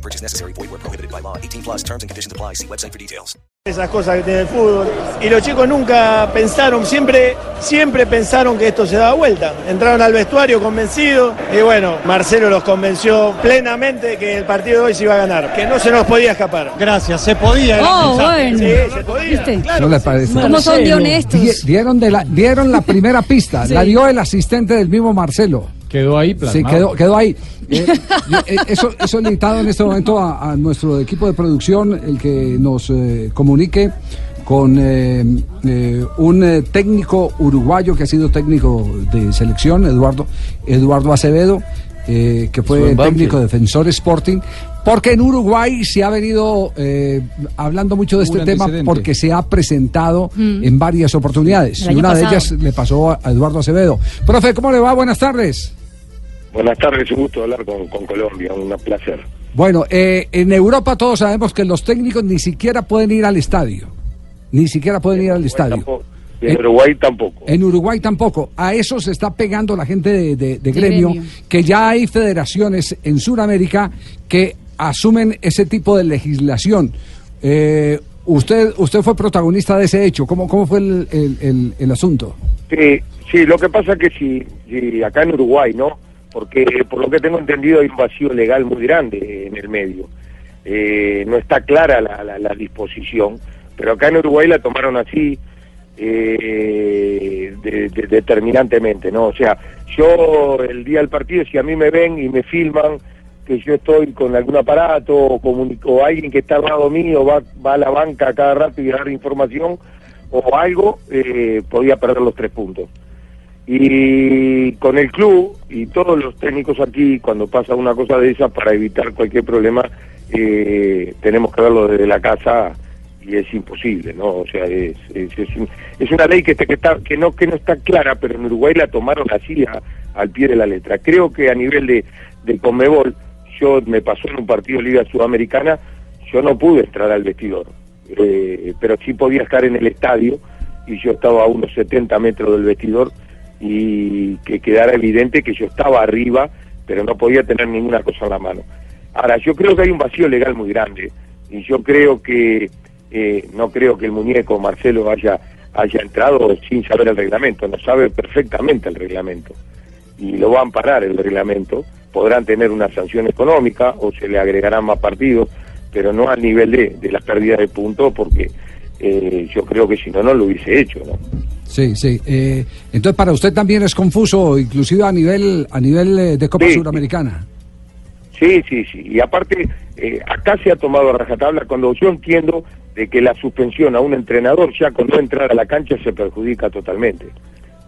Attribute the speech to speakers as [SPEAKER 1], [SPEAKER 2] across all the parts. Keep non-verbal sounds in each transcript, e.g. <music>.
[SPEAKER 1] No purchase necessary. Void where prohibited by law. 18 plus terms and conditions apply. See website for details.
[SPEAKER 2] Esas cosas que tiene el fútbol. Y los chicos nunca pensaron, siempre, siempre pensaron que esto se daba vuelta. Entraron al vestuario convencidos y bueno, Marcelo los convenció plenamente que el partido de hoy se iba a ganar, que no se nos podía escapar.
[SPEAKER 3] Gracias, se podía.
[SPEAKER 4] Oh, bueno.
[SPEAKER 2] Sí, se podía.
[SPEAKER 4] ¿Viste?
[SPEAKER 2] Claro
[SPEAKER 5] ¿No
[SPEAKER 2] que
[SPEAKER 5] le
[SPEAKER 2] sí.
[SPEAKER 5] parece?
[SPEAKER 4] ¿Cómo son de honestos?
[SPEAKER 5] Di- Dieron, de la, dieron la primera pista, la dio el asistente del mismo Marcelo.
[SPEAKER 3] Quedó ahí
[SPEAKER 5] Sí,
[SPEAKER 3] plasmado.
[SPEAKER 5] quedó, quedó ahí. Eh, eh, eso, eso es limitado en este momento a, a nuestro equipo de producción, el que nos eh, comunique con eh, eh, un eh, técnico uruguayo que ha sido técnico de selección, Eduardo, Eduardo Acevedo, eh, que fue técnico de Defensor Sporting, porque en Uruguay se ha venido eh, hablando mucho de
[SPEAKER 3] Un
[SPEAKER 5] este tema porque se ha presentado en varias oportunidades. Y una de ellas le pasó a Eduardo Acevedo. Profe, ¿cómo le va? Buenas tardes.
[SPEAKER 6] Buenas tardes, un gusto hablar con, con Colombia, un placer.
[SPEAKER 5] Bueno, eh, en Europa todos sabemos que los técnicos ni siquiera pueden ir al estadio. Ni siquiera pueden ir al estadio.
[SPEAKER 6] Tampoco- y en Uruguay tampoco.
[SPEAKER 5] En Uruguay tampoco. A eso se está pegando la gente de, de- de gremio,
[SPEAKER 4] gremio.
[SPEAKER 5] que ya hay federaciones en Sudamérica que asumen ese tipo de legislación. Eh, usted, usted fue protagonista de ese hecho. ¿Cómo, cómo fue el, el- el- el asunto?
[SPEAKER 6] Sí, sí, lo que pasa que si, si acá en Uruguay, ¿no? Porque por lo que tengo entendido hay un vacío legal muy grande en el medio. Eh, no está clara la, la- la disposición, pero acá en Uruguay la tomaron así eh, de- de- determinantemente, ¿no? O sea, yo el día del partido, si a mí me ven y me filman que yo estoy con algún aparato o, alguien que está al lado mío va, va a la banca cada rato y dar información o algo, eh, podía perder los tres puntos. Y con el club y todos los técnicos aquí, cuando pasa una cosa de esa, para evitar cualquier problema, eh, tenemos que verlo desde la casa y es imposible, ¿no? O sea, es, es, es, un- es una ley que, está, que, está, que, no, que no está clara, pero en Uruguay la tomaron así a- al pie de la letra. Creo que a nivel de, de Conmebol, yo me pasó en un partido Liga Sudamericana, yo no pude entrar al vestidor, eh, pero sí podía estar en el estadio y yo estaba a unos 70 metros del vestidor y que quedara evidente que yo estaba arriba, pero no podía tener ninguna cosa en la mano. Ahora, yo creo que hay un vacío legal muy grande y yo creo que eh, no creo que el muñeco Marcelo haya haya entrado sin saber el reglamento, no sabe perfectamente el reglamento y lo va a amparar el reglamento, podrán tener una sanción económica o se le agregarán más partidos, pero no al nivel de, de la pérdida de puntos porque eh, yo creo que si no, no lo hubiese hecho, ¿no?
[SPEAKER 5] Sí, sí. Eh, entonces, para usted también es confuso, inclusive a nivel, a nivel eh, de Copa
[SPEAKER 6] Sí.
[SPEAKER 5] Suramericana.
[SPEAKER 6] Sí, sí, sí. Y aparte, eh, acá se ha tomado a rajatabla cuando yo entiendo de que la suspensión a un entrenador ya con no entrar a la cancha se perjudica totalmente.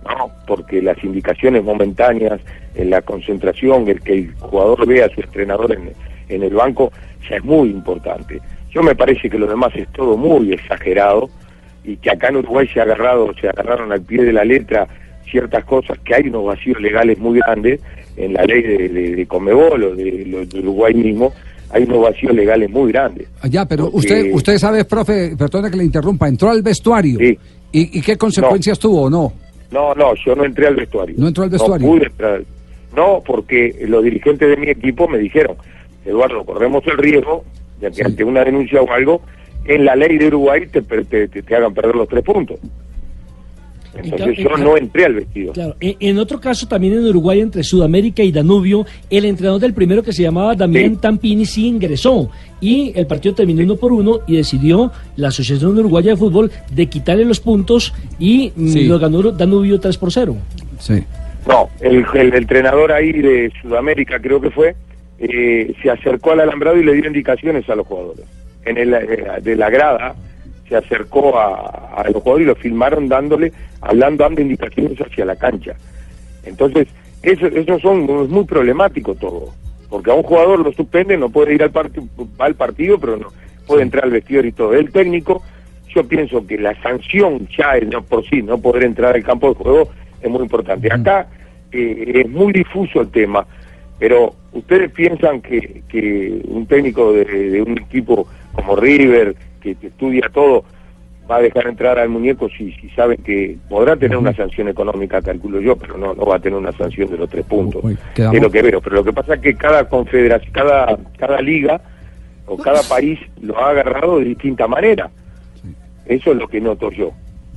[SPEAKER 6] No, porque las indicaciones momentáneas, en la concentración, el que el jugador vea a su entrenador en, en el banco, ya es muy importante. Yo me parece que lo demás es todo muy exagerado y que acá en Uruguay se ha agarrado, se agarraron al pie de la letra ciertas cosas, que hay unos vacíos legales muy grandes en la ley de, de, de Conmebol o de, de Uruguay mismo, hay unos vacíos legales muy grandes.
[SPEAKER 5] Ah, Ya, pero
[SPEAKER 6] Porque-
[SPEAKER 5] usted, usted sabe, profe, perdona que le interrumpa, entró al vestuario.
[SPEAKER 6] Sí.
[SPEAKER 5] ¿Y, y qué consecuencias tuvo o no?
[SPEAKER 6] No, no, yo no entré al vestuario.
[SPEAKER 5] ¿No entró al vestuario?
[SPEAKER 6] No pude entrar. No, porque los dirigentes de mi equipo me dijeron, Eduardo, corremos el riesgo de que
[SPEAKER 5] Sí.
[SPEAKER 6] ante una denuncia o algo, en la ley de Uruguay te, per- te, te- te hagan perder los tres puntos. Entonces
[SPEAKER 3] En
[SPEAKER 6] yo
[SPEAKER 3] en-
[SPEAKER 6] no entré al vestido.
[SPEAKER 3] Claro, en, en otro caso también en Uruguay entre Sudamérica y Danubio, el entrenador del primero que se llamaba Damián
[SPEAKER 6] Sí.
[SPEAKER 3] Tampini sí ingresó y el partido terminó uno por uno y decidió la Asociación Uruguaya de Fútbol de quitarle los puntos y mm,
[SPEAKER 5] Sí.
[SPEAKER 3] lo ganó Danubio 3 por 0.
[SPEAKER 5] Sí.
[SPEAKER 6] No, el, el entrenador ahí de Sudamérica creo que fue, eh, se acercó al alambrado y le dio indicaciones a los jugadores. En el, eh, de la grada se acercó a, a los jugadores y lo filmaron dándole, hablando, dando indicaciones hacia la cancha. Entonces, eso, eso son, es muy problemático todo, porque a un jugador lo suspende, no puede ir al, parti- al partido, pero no, puede entrar al vestidor y todo. El técnico, yo pienso que la sanción ya es, no por sí, no poder entrar al campo de juego es muy importante. Acá eh, es muy difuso el tema, pero ustedes piensan que, que un técnico de, de un equipo como River, que, que estudia todo, va a dejar entrar al muñeco si, si sabe que podrá tener una sanción económica, calculo yo, pero no, no va a tener una sanción de los tres puntos.
[SPEAKER 5] Uy,
[SPEAKER 6] Es lo que veo. Pero lo que pasa es que cada confederación, cada, cada liga o cada país lo ha agarrado de distinta manera. Eso es lo que noto yo.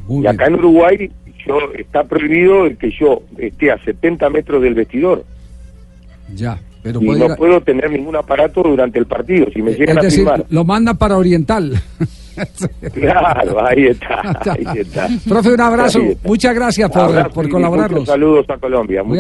[SPEAKER 5] Muy
[SPEAKER 6] y
[SPEAKER 5] bien.
[SPEAKER 6] acá en Uruguay yo está prohibido el que yo esté a 70 metros del vestidor
[SPEAKER 5] Ya, pero
[SPEAKER 6] y no
[SPEAKER 5] ir
[SPEAKER 6] puedo tener ningún aparato durante el partido. Si me llegan
[SPEAKER 5] es
[SPEAKER 6] a
[SPEAKER 5] decir,
[SPEAKER 6] filmar.
[SPEAKER 5] lo manda para Oriental. <laughs>
[SPEAKER 6] Claro, ahí está, <laughs> ahí está.
[SPEAKER 5] Profe, un abrazo. Muchas gracias por,
[SPEAKER 6] Abrazo
[SPEAKER 5] por colaborarnos.
[SPEAKER 6] saludos a Colombia.
[SPEAKER 5] Muy